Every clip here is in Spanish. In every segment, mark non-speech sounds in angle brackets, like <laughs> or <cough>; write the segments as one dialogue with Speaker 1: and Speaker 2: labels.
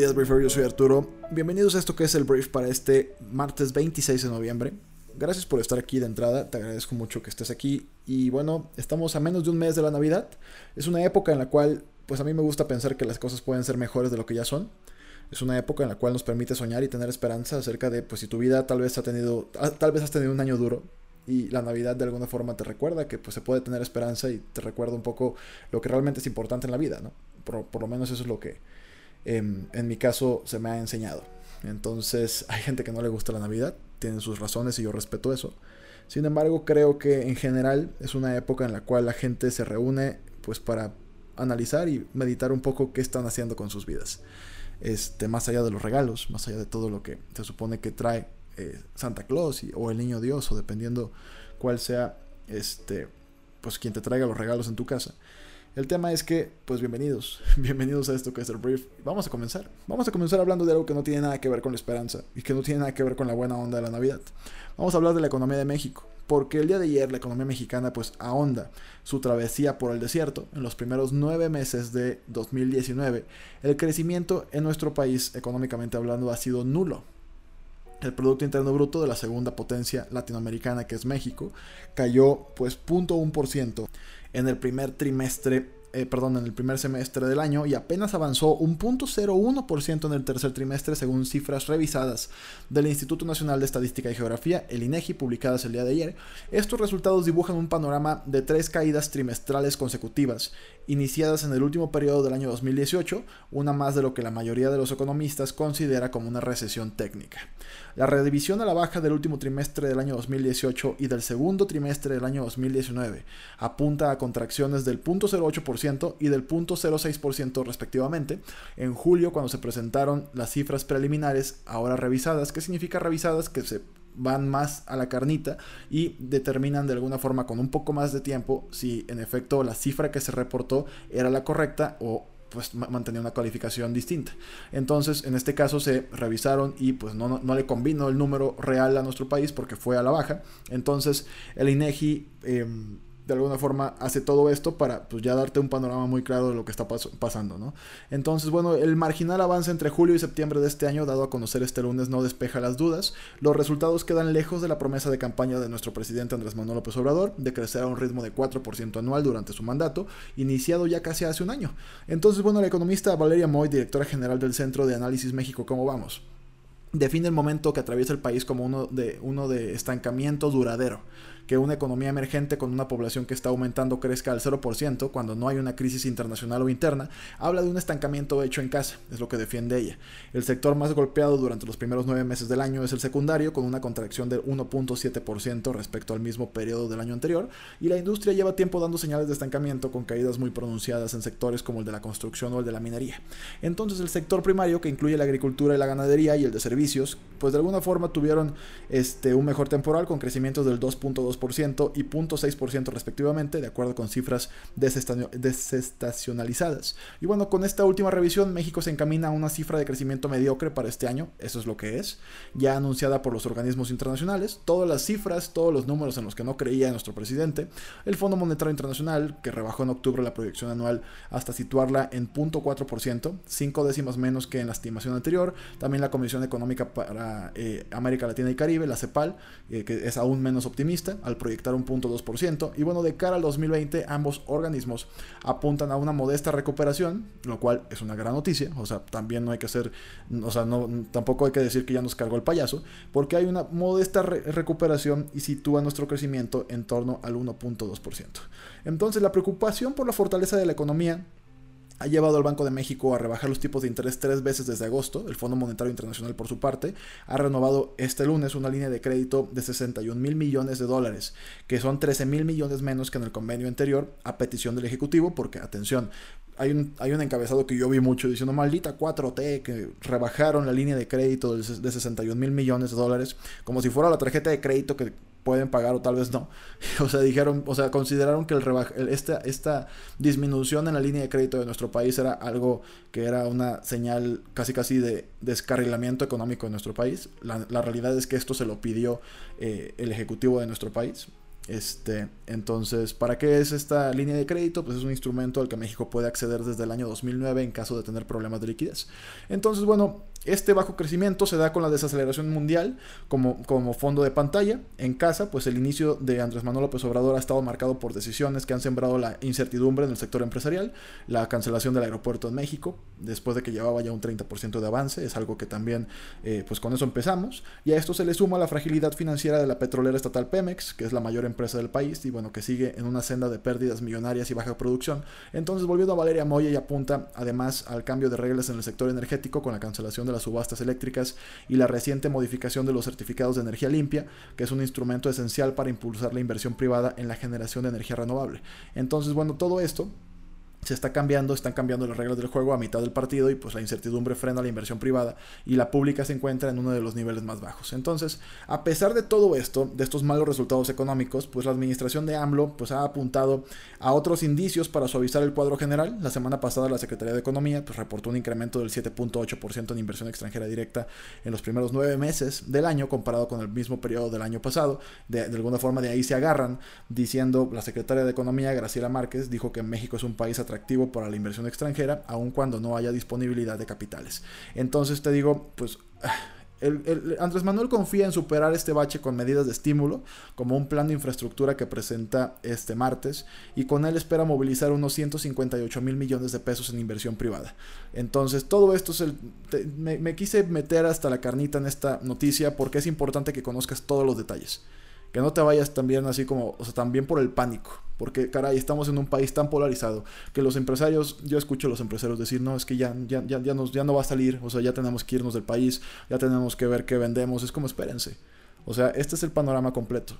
Speaker 1: Días, Briefer. Yo soy Arturo. Bienvenidos a esto que es el brief para este martes 26 de noviembre. Gracias por estar aquí de entrada. Te agradezco mucho que estés aquí. Y bueno, estamos a menos de un mes de la Navidad. Es una época en la cual, pues a mí me gusta pensar que las cosas pueden ser mejores de lo que ya son. Es una época en la cual nos permite soñar y tener esperanza acerca de, pues si tu vida tal vez ha tenido, tal vez has tenido un año duro, y la Navidad de alguna forma te recuerda que pues, se puede tener esperanza y te recuerda un poco lo que realmente es importante en la vida, ¿no? Por, por lo menos eso es lo que em, en mi caso se me ha enseñado. Entonces hay gente que no le gusta la Navidad, tienen sus razones y yo respeto eso. Sin embargo, creo que en general es una época en la cual la gente se reúne pues para analizar y meditar un poco qué están haciendo con sus vidas. Este, más allá de los regalos, más allá de todo lo que se supone que trae eh, Santa Claus o el Niño Dios o dependiendo cuál sea este pues quien te traiga los regalos en tu casa. El tema es que, pues bienvenidos, <laughs> bienvenidos a esto que es el brief. Vamos a comenzar. Vamos a comenzar hablando de algo que no tiene nada que ver con la esperanza y que no tiene nada que ver con la buena onda de la Navidad. Vamos a hablar de la economía de México, porque el día de ayer la economía mexicana pues ahonda su travesía por el desierto. En los primeros nueve meses de 2019, el crecimiento en nuestro país, económicamente hablando, ha sido nulo el Producto Interno Bruto de la segunda potencia latinoamericana que es México cayó pues 0.1% en el primer trimestre eh, perdón, en el primer semestre del año y apenas avanzó un 0.01% en el tercer trimestre según cifras revisadas del Instituto Nacional de Estadística y Geografía, el INEGI, publicadas el día de ayer. Estos resultados dibujan un panorama de tres caídas trimestrales consecutivas, iniciadas en el último periodo del año 2018, una más de lo que la mayoría de los economistas considera como una recesión técnica. La redivisión a la baja del último trimestre del año 2018 y del segundo trimestre del año 2019 apunta a contracciones del 0.08% y del 0.06% respectivamente en julio cuando se presentaron las cifras preliminares ahora revisadas. ¿Qué significa revisadas? Que se van más a la carnita y determinan de alguna forma con un poco más de tiempo si en efecto la cifra que se reportó era la correcta o pues mantenía una calificación distinta. Entonces, en este caso se revisaron y pues no, no, le convino el número real a nuestro país porque fue a la baja. Entonces, el INEGI em, de alguna forma hace todo esto para pues ya darte un panorama muy claro de lo que está pasando, ¿no? Entonces, bueno, el marginal avance entre julio y septiembre de este año, dado a conocer este lunes, no despeja las dudas. Los resultados quedan lejos de la promesa de campaña de nuestro presidente Andrés Manuel López Obrador de crecer a un ritmo de 4% anual durante su mandato, iniciado ya casi hace un año. Entonces, bueno, la economista Valeria Moy, directora general del Centro de Análisis México, ¿cómo vamos? define el momento que atraviesa el país como uno de, uno de estancamiento duradero que una economía emergente con una población que está aumentando crezca al 0% cuando no hay una crisis internacional o interna, habla de un estancamiento hecho en casa, es lo que defiende ella. El sector más golpeado durante los primeros nueve meses del año es el secundario, con una contracción del 1.7% respecto al mismo periodo del año anterior, y la industria lleva tiempo dando señales de estancamiento con caídas muy pronunciadas en sectores como el de la construcción o el de la minería. Entonces el sector primario, que incluye la agricultura y la ganadería y el de servicios, pues de alguna forma tuvieron este, un mejor temporal con crecimientos del 2.2% y 0.6% respectivamente, de acuerdo con cifras desestacionalizadas. Y bueno, con esta última revisión, México se encamina a una cifra de crecimiento mediocre para este año, eso es lo que es, ya anunciada por los organismos internacionales, todas las cifras, todos los números en los que no creía nuestro presidente, el Fondo Monetario Internacional, que rebajó en octubre la proyección anual hasta situarla en 0.4%, cinco décimas menos que en la estimación anterior, también la Comisión Económica Económica eh, América Latina y Caribe, la CEPAL, eh, que es aún menos optimista al proyectar un punto 2%. Y bueno, de cara al 2020, ambos organismos apuntan a una modesta recuperación, lo cual es una gran noticia. O sea, también no hay que hacer, o sea, no, tampoco hay que decir que ya nos cargó el payaso, porque hay una modesta recuperación y sitúa nuestro crecimiento en torno al 1.2%. Entonces, la preocupación por la fortaleza de la economía ha llevado al Banco de México a rebajar los tipos de interés tres veces desde agosto. El Fondo Monetario Internacional, por su parte, ha renovado este lunes una línea de crédito de 61 mil millones de dólares, que son 13 mil millones menos que en el convenio anterior, a petición del Ejecutivo, porque, atención, hay un, hay un encabezado que yo vi mucho diciendo, maldita 4T, que rebajaron la línea de crédito de 61 mil millones de dólares, como si fuera la tarjeta de crédito que pueden pagar o tal vez no. <laughs> O sea, dijeron, o sea, consideraron que el esta, esta disminución en la línea de crédito de nuestro país era algo que era una señal casi casi de descarrilamiento económico de nuestro país. La, realidad es que esto se lo pidió eh, el ejecutivo de nuestro país. Este, entonces, ¿para qué es esta línea de crédito? Pues es un instrumento al que México puede acceder desde el año 2009 en caso de tener problemas de liquidez. Entonces, bueno, este bajo crecimiento se da con la desaceleración mundial como, como fondo de pantalla. En casa, pues el inicio de Andrés Manuel López Obrador ha estado marcado por decisiones que han sembrado la incertidumbre en el sector empresarial, la cancelación del aeropuerto en México, después de que llevaba ya un 30% de avance, es algo que también, eh, pues con eso empezamos. Y a esto se le suma la fragilidad financiera de la petrolera estatal Pemex, que es la mayor empresa del país y bueno, que sigue en una senda de pérdidas millonarias y baja producción. Entonces, volviendo a Valeria Moya y apunta además al cambio de reglas en el sector energético con la cancelación de las subastas eléctricas y la reciente modificación de los certificados de energía limpia, que es un instrumento esencial para impulsar la inversión privada en la generación de energía renovable. Entonces, bueno, todo esto se está cambiando, están cambiando las reglas del juego a mitad del partido y pues la incertidumbre frena la inversión privada y la pública se encuentra en uno de los niveles más bajos. Entonces, a pesar de todo esto, de estos malos resultados económicos, pues la administración de AMLO pues ha apuntado a otros indicios para suavizar el cuadro general. La semana pasada la Secretaría de Economía pues reportó un incremento del 7.8% en inversión extranjera directa en los primeros nueve meses del año comparado con el mismo periodo del año pasado. De, de alguna forma de ahí se agarran diciendo la Secretaria de Economía, Graciela Márquez, dijo que México es un país atractivo para la inversión extranjera, aun cuando no haya disponibilidad de capitales. Entonces te digo, pues... <sighs> Andrés Manuel confía en superar este bache con medidas de estímulo, como un plan de infraestructura que presenta este martes, y con él espera movilizar unos 158 mil millones de pesos en inversión privada. Entonces, todo esto es el, me quise meter hasta la carnita en esta noticia porque es importante que conozcas todos los detalles que no te vayas también así como, o sea, también por el pánico. Porque, caray, estamos en un país tan polarizado que los empresarios, yo escucho a los empresarios decir, no, es que ya, ya, ya, ya, ya no va a salir, o sea, ya tenemos que irnos del país, ya tenemos que ver qué vendemos, es como espérense. O sea, este es el panorama completo.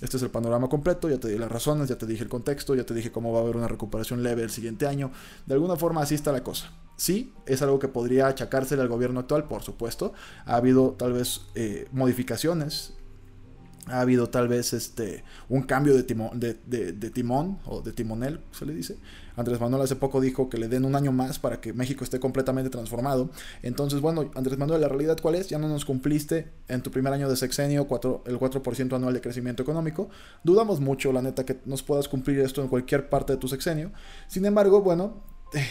Speaker 1: Este es el panorama completo, ya te di las razones, ya te dije el contexto, ya te dije cómo va a haber una recuperación leve el siguiente año. De alguna forma así está la cosa. Sí, es algo que podría achacársele al gobierno actual, por supuesto. Ha habido tal vez eh, modificaciones ha habido tal vez este un cambio de, timón, de, timón o de timonel, se le dice. Andrés Manuel hace poco dijo que le den un año más para que México esté completamente transformado. Entonces, bueno, Andrés Manuel, la realidad cuál es? Ya no nos cumpliste en tu primer año de sexenio el 4% anual de crecimiento económico. Dudamos mucho, la neta, que nos puedas cumplir esto en cualquier parte de tu sexenio. Sin embargo, bueno... Eh,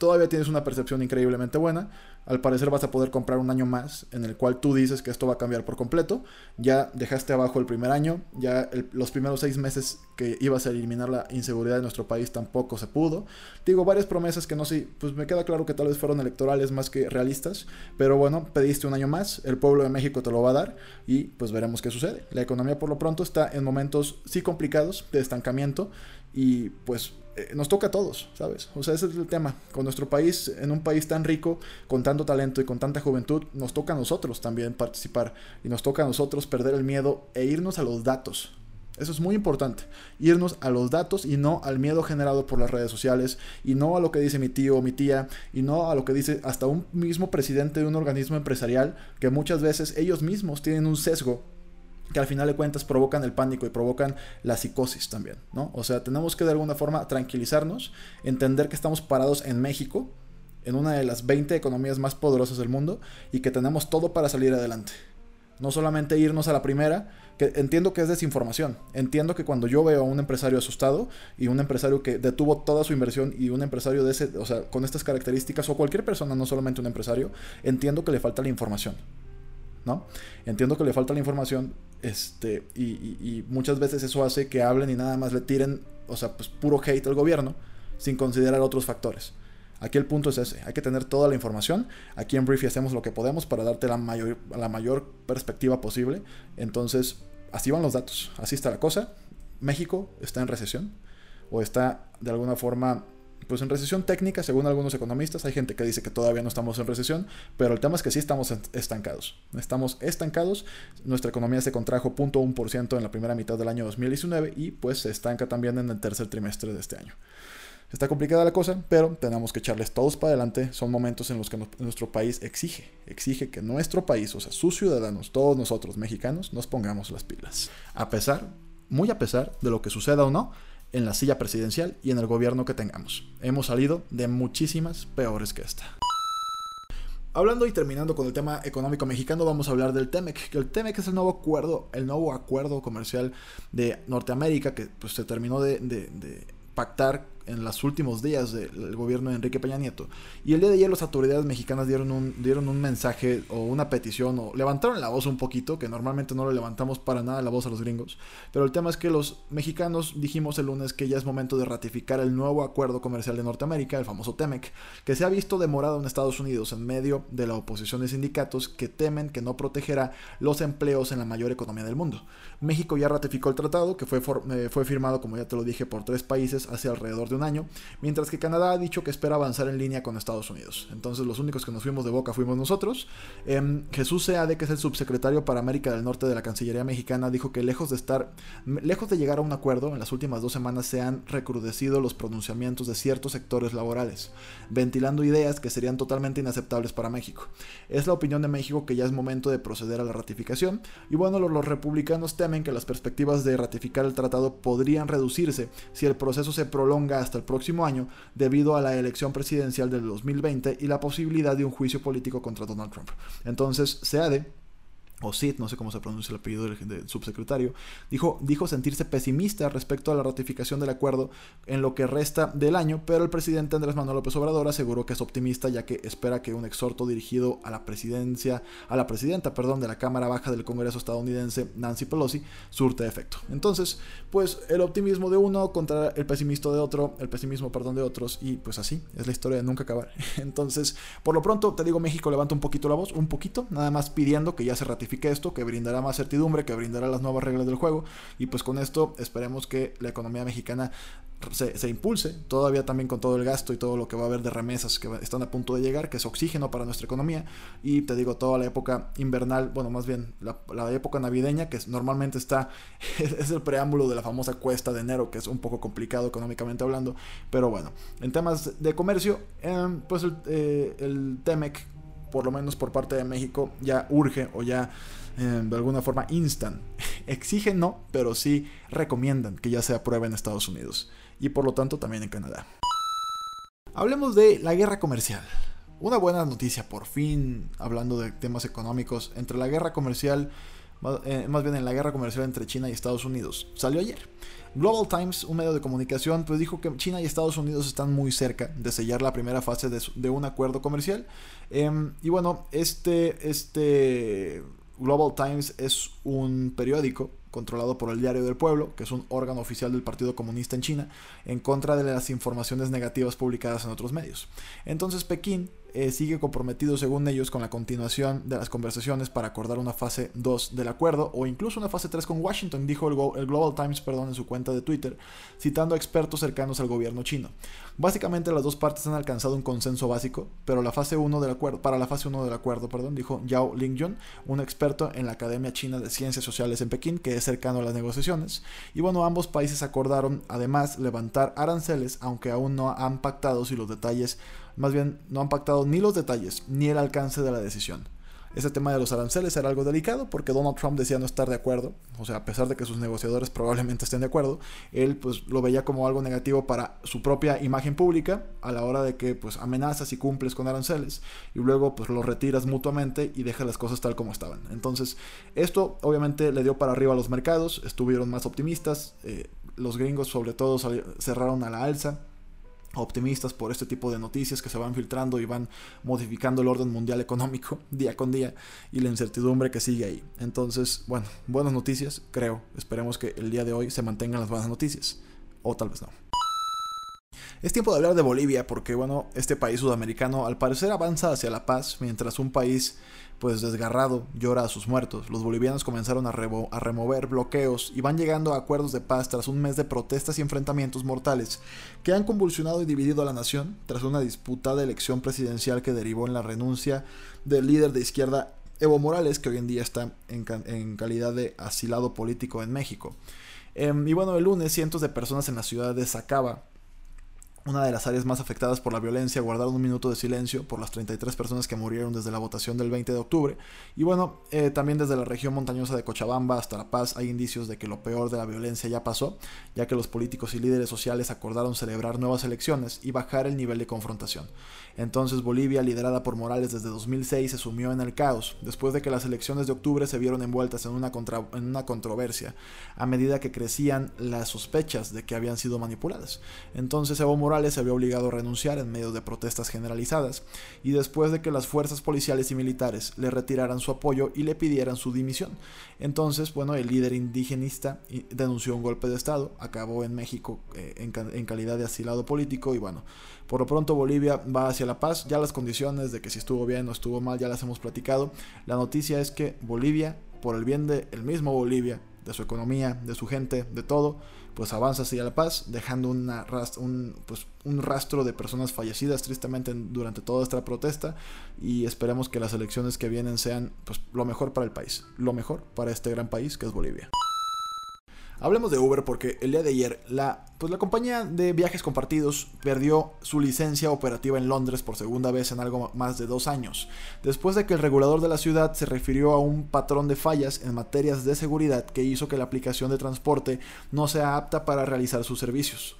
Speaker 1: todavía tienes una percepción increíblemente buena. Al parecer vas a poder comprar un año más en el cual tú dices que esto va a cambiar por completo. Ya dejaste abajo el primer año, ya los primeros seis meses que ibas a eliminar la inseguridad de nuestro país tampoco se pudo. Digo, varias promesas que no sé, pues me queda claro que tal vez fueron electorales más que realistas, pero bueno, pediste un año más, el pueblo de México te lo va a dar y pues veremos qué sucede. La economía por lo pronto está en momentos sí complicados de estancamiento y pues eh, nos toca a todos, ¿sabes? O sea, ese es el tema. Con nuestro país, en un país tan rico, con tanto talento y con tanta juventud, nos toca a nosotros también participar. Y nos toca a nosotros perder el miedo e irnos a los datos. Eso es muy importante. Irnos a los datos y no al miedo generado por las redes sociales y no a lo que dice mi tío o mi tía y no a lo que dice hasta un mismo presidente de un organismo empresarial que muchas veces ellos mismos tienen un sesgo que al final de cuentas provocan el pánico y provocan la psicosis también, ¿no? O sea, tenemos que de alguna forma tranquilizarnos, entender que estamos parados en México, en una de las 20 economías más poderosas del mundo, y que tenemos todo para salir adelante. No solamente irnos a la primera, que entiendo que es desinformación. Entiendo que cuando yo veo a un empresario asustado y un empresario que detuvo toda su inversión y un empresario de ese, o sea, con estas características, o cualquier persona, no solamente un empresario, entiendo que le falta la información. ¿No? Entiendo que le falta la información, este, y, muchas veces eso hace que hablen y nada más le tiren, o sea, pues puro hate al gobierno, sin considerar otros factores. Aquí el punto es ese, hay que tener toda la información. Aquí en Briefy hacemos lo que podemos para darte la mayor, la mayor perspectiva posible. Entonces, así van los datos, así está la cosa. México está en recesión o está de alguna forma pues en recesión técnica, según algunos economistas. Hay gente que dice que todavía no estamos en recesión, pero el tema es que sí estamos estancados. Estamos estancados. Nuestra economía se contrajo 0.1% en la primera mitad del año 2019 y pues se estanca también en el tercer trimestre de este año. Está complicada la cosa, pero tenemos que echarles todos para adelante. Son momentos en los que nuestro país exige, exige que nuestro país, o sea, sus ciudadanos, todos nosotros mexicanos, nos pongamos las pilas. A pesar, muy a pesar de lo que suceda o no en la silla presidencial y en el gobierno que tengamos. Hemos salido de muchísimas peores que esta. Hablando y terminando con el tema económico mexicano, vamos a hablar del TEMEC. El TEMEC es el nuevo acuerdo, el nuevo acuerdo comercial de Norteamérica que pues, se terminó de, de pactar en los últimos días del gobierno de Enrique Peña Nieto. Y el día de ayer las autoridades mexicanas dieron un, dieron un mensaje o una petición o levantaron la voz un poquito, que normalmente no le levantamos para nada la voz a los gringos. Pero el tema es que los mexicanos dijimos el lunes que ya es momento de ratificar el nuevo acuerdo comercial de Norteamérica, el famoso TEMEC, que se ha visto demorado en Estados Unidos en medio de la oposición de sindicatos que temen que no protegerá los empleos en la mayor economía del mundo. México ya ratificó el tratado, que fue, eh, fue firmado, como ya te lo dije, por tres países hace alrededor de un año, mientras que Canadá ha dicho que espera avanzar en línea con Estados Unidos. Entonces los únicos que nos fuimos de boca fuimos nosotros. Em, Jesús Seade, que es el subsecretario para América del Norte de la Cancillería mexicana, dijo que lejos de estar, lejos de llegar a un acuerdo, en las últimas dos semanas se han recrudecido los pronunciamientos de ciertos sectores laborales, ventilando ideas que serían totalmente inaceptables para México. Es la opinión de México que ya es momento de proceder a la ratificación, y bueno, los, los republicanos temen que las perspectivas de ratificar el tratado podrían reducirse si el proceso se prolonga hasta el próximo año debido a la elección presidencial del 2020 y la posibilidad de un juicio político contra Donald Trump. Entonces, SEADE o Sid, no sé cómo se pronuncia el apellido del, subsecretario, dijo, dijo sentirse pesimista respecto a la ratificación del acuerdo en lo que resta del año, pero el presidente Andrés Manuel López Obrador aseguró que es optimista ya que espera que un exhorto dirigido a la presidencia, a la presidenta, perdón, de la Cámara Baja del Congreso estadounidense, Nancy Pelosi, surte efecto. Entonces, pues el optimismo de uno contra el pesimismo de otro, el pesimismo, perdón, de otros, y pues así, es la historia de nunca acabar. <laughs> Entonces, por lo pronto, te digo, México levanta un poquito la voz, un poquito, nada más pidiendo que ya se ratifique esto, que brindará más certidumbre, que brindará las nuevas reglas del juego. Y pues con esto esperemos que la economía mexicana se, impulse, todavía también con todo el gasto y todo lo que va a haber de remesas que están a punto de llegar, que es oxígeno para nuestra economía. Y te digo, toda la época invernal, bueno, más bien la, época navideña, que normalmente está, <laughs> es, el preámbulo de la famosa cuesta de enero, que es un poco complicado económicamente hablando. Pero bueno, en temas de comercio, em, pues el, eh, el TEMEC por lo menos por parte de México, ya urge o ya eh, de alguna forma instan. <laughs> Exigen no, pero sí recomiendan que ya se apruebe en Estados Unidos y por lo tanto también en Canadá. Hablemos de la guerra comercial. Una buena noticia, por fin, hablando de temas económicos, entre la guerra comercial, más bien en la guerra comercial entre China y Estados Unidos, salió ayer. Global Times, un medio de comunicación, pues dijo que China y Estados Unidos están muy cerca de sellar la primera fase de, un acuerdo comercial. Em, y bueno, este, este Global Times es un periódico controlado por el Diario del Pueblo, que es un órgano oficial del Partido Comunista en China, en contra de las informaciones negativas publicadas en otros medios. Entonces Pekín eh, sigue comprometido, según ellos, con la continuación de las conversaciones para acordar una fase 2 del acuerdo o incluso una fase 3 con Washington, dijo el, Global Times perdón, en su cuenta de Twitter, citando expertos cercanos al gobierno chino. Básicamente las dos partes han alcanzado un consenso básico, pero la fase 1 del acuerdo, para la fase 1 del acuerdo, perdón, dijo Yao Lingjun, un experto en la Academia China de Ciencias Sociales en Pekín, que es cercano a las negociaciones. Y bueno, ambos países acordaron además levantar aranceles, aunque aún no han pactado si los detalles más bien no han pactado ni los detalles ni el alcance de la decisión. Ese tema de los aranceles era algo delicado porque Donald Trump decía no estar de acuerdo, o sea, a pesar de que sus negociadores probablemente estén de acuerdo, él pues lo veía como algo negativo para su propia imagen pública a la hora de que pues amenazas y cumples con aranceles y luego pues lo retiras mutuamente y dejas las cosas tal como estaban. Entonces, esto obviamente le dio para arriba a los mercados, estuvieron más optimistas, eh, los gringos sobre todo cerraron a la alza optimistas por este tipo de noticias que se van filtrando y van modificando el orden mundial económico <laughs> día con día y la incertidumbre que sigue ahí. Entonces, bueno, buenas noticias, creo. Esperemos que el día de hoy se mantengan las buenas noticias. O tal vez no. Es tiempo de hablar de Bolivia porque, bueno, este país sudamericano al parecer avanza hacia la paz mientras un país pues desgarrado llora a sus muertos. Los bolivianos comenzaron a, a, remover bloqueos y van llegando a acuerdos de paz tras un mes de protestas y enfrentamientos mortales que han convulsionado y dividido a la nación tras una disputada elección presidencial que derivó en la renuncia del líder de izquierda Evo Morales, que hoy en día está en, calidad de asilado político en México. Em, y bueno, el lunes cientos de personas en la ciudad de Sacaba una de las áreas más afectadas por la violencia, guardaron un minuto de silencio por las 33 personas que murieron desde la votación del 20 de octubre. Y bueno, eh, también desde la región montañosa de Cochabamba hasta La Paz hay indicios de que lo peor de la violencia ya pasó, ya que los políticos y líderes sociales acordaron celebrar nuevas elecciones y bajar el nivel de confrontación. Entonces Bolivia, liderada por Morales desde 2006, se sumió en el caos, después de que las elecciones de octubre se vieron envueltas en una, en una controversia, a medida que crecían las sospechas de que habían sido manipuladas. Entonces Evo Morales se había obligado a renunciar en medio de protestas generalizadas, y después de que las fuerzas policiales y militares le retiraran su apoyo y le pidieran su dimisión. Entonces, bueno, el líder indigenista denunció un golpe de Estado, acabó en México eh, en, calidad de asilado político, y bueno, por lo pronto Bolivia va hacia la paz, ya las condiciones de que si estuvo bien o estuvo mal ya las hemos platicado. La noticia es que Bolivia, por el bien del el mismo Bolivia, de su economía, de su gente, de todo, pues avanza hacia la paz, dejando una un, pues, un rastro de personas fallecidas tristemente durante toda esta protesta y esperemos que las elecciones que vienen sean pues, lo mejor para el país, lo mejor para este gran país que es Bolivia. Hablemos de Uber porque el día de ayer la, pues la compañía de viajes compartidos perdió su licencia operativa en Londres por segunda vez en algo más de dos años, después de que el regulador de la ciudad se refirió a un patrón de fallas en materias de seguridad que hizo que la aplicación de transporte no sea apta para realizar sus servicios.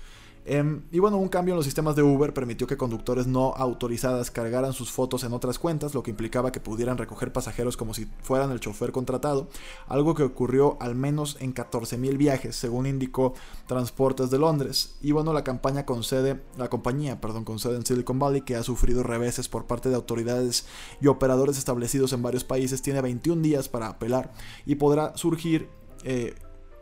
Speaker 1: Em, y bueno, un cambio en los sistemas de Uber permitió que conductores no autorizadas cargaran sus fotos en otras cuentas, lo que implicaba que pudieran recoger pasajeros como si fueran el chofer contratado, algo que ocurrió al menos en 14.000 viajes, según indicó Transportes de Londres. Y bueno, la campaña concede, la compañía, perdón, concede en Silicon Valley, que ha sufrido reveses por parte de autoridades y operadores establecidos en varios países, tiene 21 días para apelar y podrá surgir eh,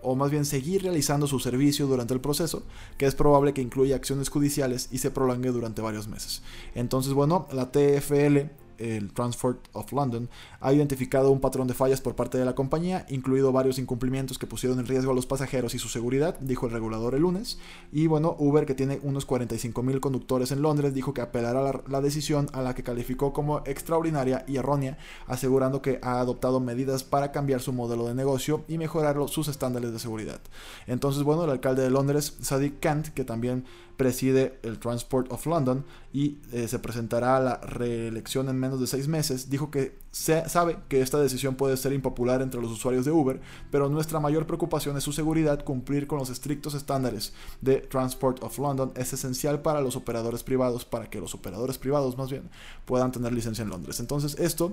Speaker 1: o más bien seguir realizando su servicio durante el proceso, que es probable que incluya acciones judiciales y se prolongue durante varios meses. Entonces, bueno, la TFL el Transport of London, ha identificado un patrón de fallas por parte de la compañía, incluido varios incumplimientos que pusieron en riesgo a los pasajeros y su seguridad, dijo el regulador el lunes. Y bueno, Uber, que tiene unos 45 mil conductores en Londres, dijo que apelará la, decisión a la que calificó como extraordinaria y errónea, asegurando que ha adoptado medidas para cambiar su modelo de negocio y mejorar sus estándares de seguridad. Entonces, bueno, el alcalde de Londres, Sadiq Kant, que también preside el Transport of London y eh, se presentará a la reelección en menos de seis meses, dijo que se sabe que esta decisión puede ser impopular entre los usuarios de Uber, pero nuestra mayor preocupación es su seguridad. Cumplir con los estrictos estándares de Transport of London es esencial para los operadores privados, para que los operadores privados más bien puedan tener licencia en Londres. Entonces esto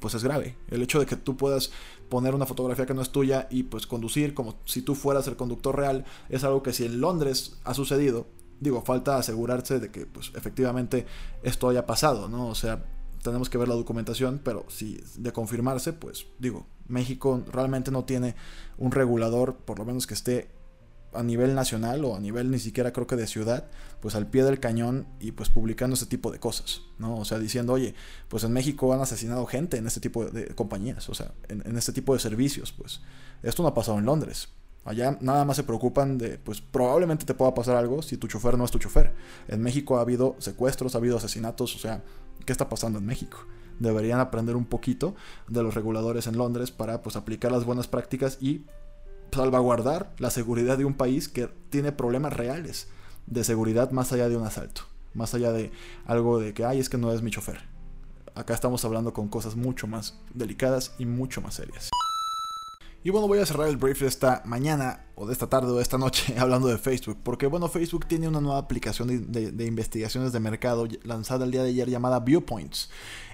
Speaker 1: pues es grave. El hecho de que tú puedas poner una fotografía que no es tuya y pues conducir como si tú fueras el conductor real es algo que si en Londres ha sucedido, digo, falta asegurarse de que pues efectivamente esto haya pasado, ¿no? O sea, tenemos que ver la documentación, pero si de confirmarse, pues digo, México realmente no tiene un regulador, por lo menos que esté a nivel nacional o a nivel ni siquiera creo que de ciudad, pues al pie del cañón y pues publicando ese tipo de cosas, ¿no? O sea, diciendo, oye, pues en México han asesinado gente en este tipo de compañías, o sea, en, este tipo de servicios, pues esto no ha pasado en Londres. Allá nada más se preocupan de, pues probablemente te pueda pasar algo si tu chofer no es tu chofer. En México ha habido secuestros, ha habido asesinatos, o sea, ¿qué está pasando en México? Deberían aprender un poquito de los reguladores en Londres para pues aplicar las buenas prácticas y salvaguardar la seguridad de un país que tiene problemas reales de seguridad más allá de un asalto, más allá de algo de que, ay, es que no es mi chofer. acá estamos hablando con cosas mucho más delicadas y mucho más serias. Y bueno, voy a cerrar el brief de esta mañana o de esta tarde o de esta noche <laughs> hablando de Facebook, porque bueno, Facebook tiene una nueva aplicación de, investigaciones de mercado lanzada el día de ayer llamada Viewpoints.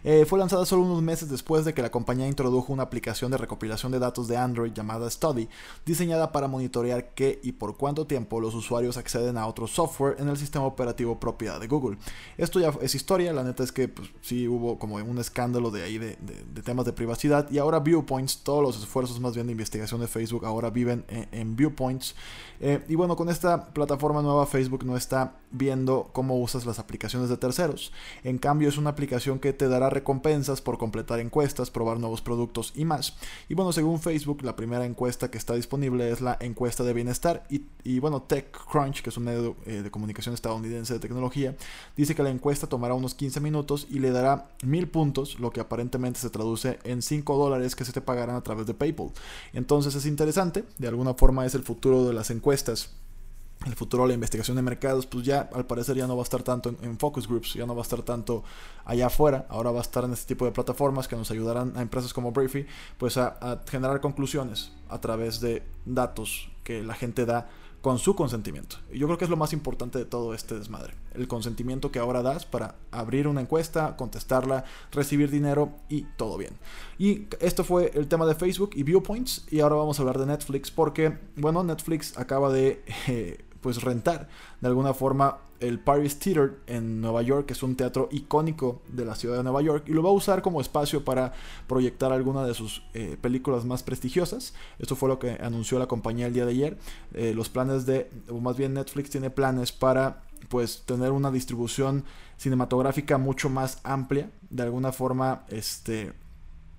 Speaker 1: Eh, fue lanzada solo unos meses después de que la compañía introdujo una aplicación de recopilación de datos de Android llamada Study, diseñada para monitorear qué y por cuánto tiempo los usuarios acceden a otro software en el sistema operativo propiedad de Google. Esto ya es historia, la neta es que pues, sí hubo como un escándalo de ahí de, temas de privacidad y ahora Viewpoints, todos los esfuerzos más bien de investigación de Facebook ahora viven en, Viewpoints. Eh, y bueno, con esta plataforma nueva Facebook no está viendo cómo usas las aplicaciones de terceros. En cambio es una aplicación que te dará recompensas por completar encuestas, probar nuevos productos y más. Y bueno, según Facebook, la primera encuesta que está disponible es la encuesta de bienestar. Y, bueno, TechCrunch, que es un medio eh, de comunicación estadounidense de tecnología, dice que la encuesta tomará unos 15 minutos y le dará mil puntos, lo que aparentemente se traduce en 5 dólares que se te pagarán a través de PayPal. Entonces es interesante, de alguna forma es el futuro de las encuestas el futuro de la investigación de mercados, pues ya al parecer ya no va a estar tanto en, focus groups, ya no va a estar tanto allá afuera, ahora va a estar en este tipo de plataformas que nos ayudarán a empresas como Briefy, pues a, generar conclusiones a través de datos que la gente da con su consentimiento. Y yo creo que es lo más importante de todo este desmadre. El consentimiento que ahora das para abrir una encuesta, contestarla, recibir dinero y todo bien. Y esto fue el tema de Facebook y Viewpoints. Y ahora vamos a hablar de Netflix porque, bueno, Netflix acaba de <laughs> eh, pues rentar de alguna forma el Paris Theater en Nueva York, que es un teatro icónico de la ciudad de Nueva York, y lo va a usar como espacio para proyectar alguna de sus eh, películas más prestigiosas. Esto fue lo que anunció la compañía el día de ayer. Eh, los planes de, o más bien Netflix tiene planes para pues tener una distribución cinematográfica mucho más amplia, de alguna forma este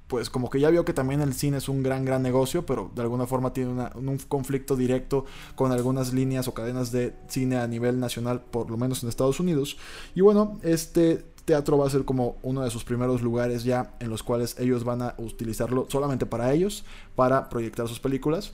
Speaker 1: pues como que ya vio que también el cine es un gran, gran negocio, pero de alguna forma tiene un conflicto directo con algunas líneas o cadenas de cine a nivel nacional, por lo menos en Estados Unidos. Y bueno, este teatro va a ser como uno de sus primeros lugares ya en los cuales ellos van a utilizarlo solamente para ellos, para proyectar sus películas.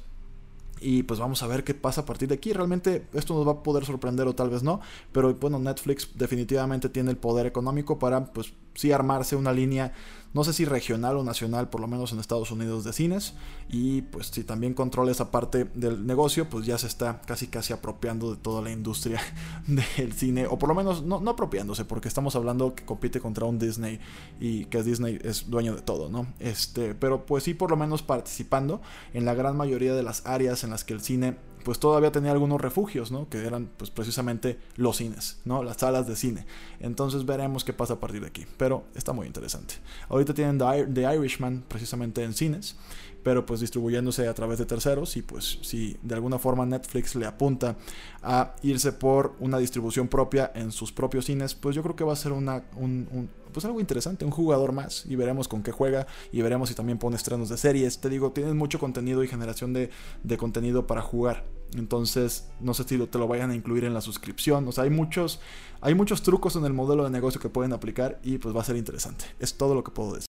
Speaker 1: Y pues vamos a ver qué pasa a partir de aquí. Realmente esto nos va a poder sorprender o tal vez no. Pero bueno, Netflix definitivamente tiene el poder económico para pues sí armarse una línea no sé si regional o nacional, por lo menos en Estados Unidos de cines. Y pues si también controla esa parte del negocio, pues ya se está casi casi apropiando de toda la industria <laughs> del cine. O por lo menos no, no apropiándose, porque estamos hablando que compite contra un Disney y que Disney es dueño de todo, ¿no? Este, pero pues sí por lo menos participando en la gran mayoría de las áreas en las que el cine pues todavía tenía algunos refugios, ¿no? Que eran pues precisamente los cines, ¿no? Las salas de cine. Entonces veremos qué pasa a partir de aquí. Pero está muy interesante. Ahorita tienen The Irishman precisamente en cines pero pues distribuyéndose a través de terceros y pues si de alguna forma Netflix le apunta a irse por una distribución propia en sus propios cines, pues yo creo que va a ser una, un, pues algo interesante, un jugador más y veremos con qué juega y veremos si también pone estrenos de series. Te digo, tienes mucho contenido y generación de, de contenido para jugar. Entonces, no sé si te lo vayan a incluir en la suscripción. O sea, hay muchos, hay muchos trucos en el modelo de negocio que pueden aplicar y pues va a ser interesante. Es todo lo que puedo decir.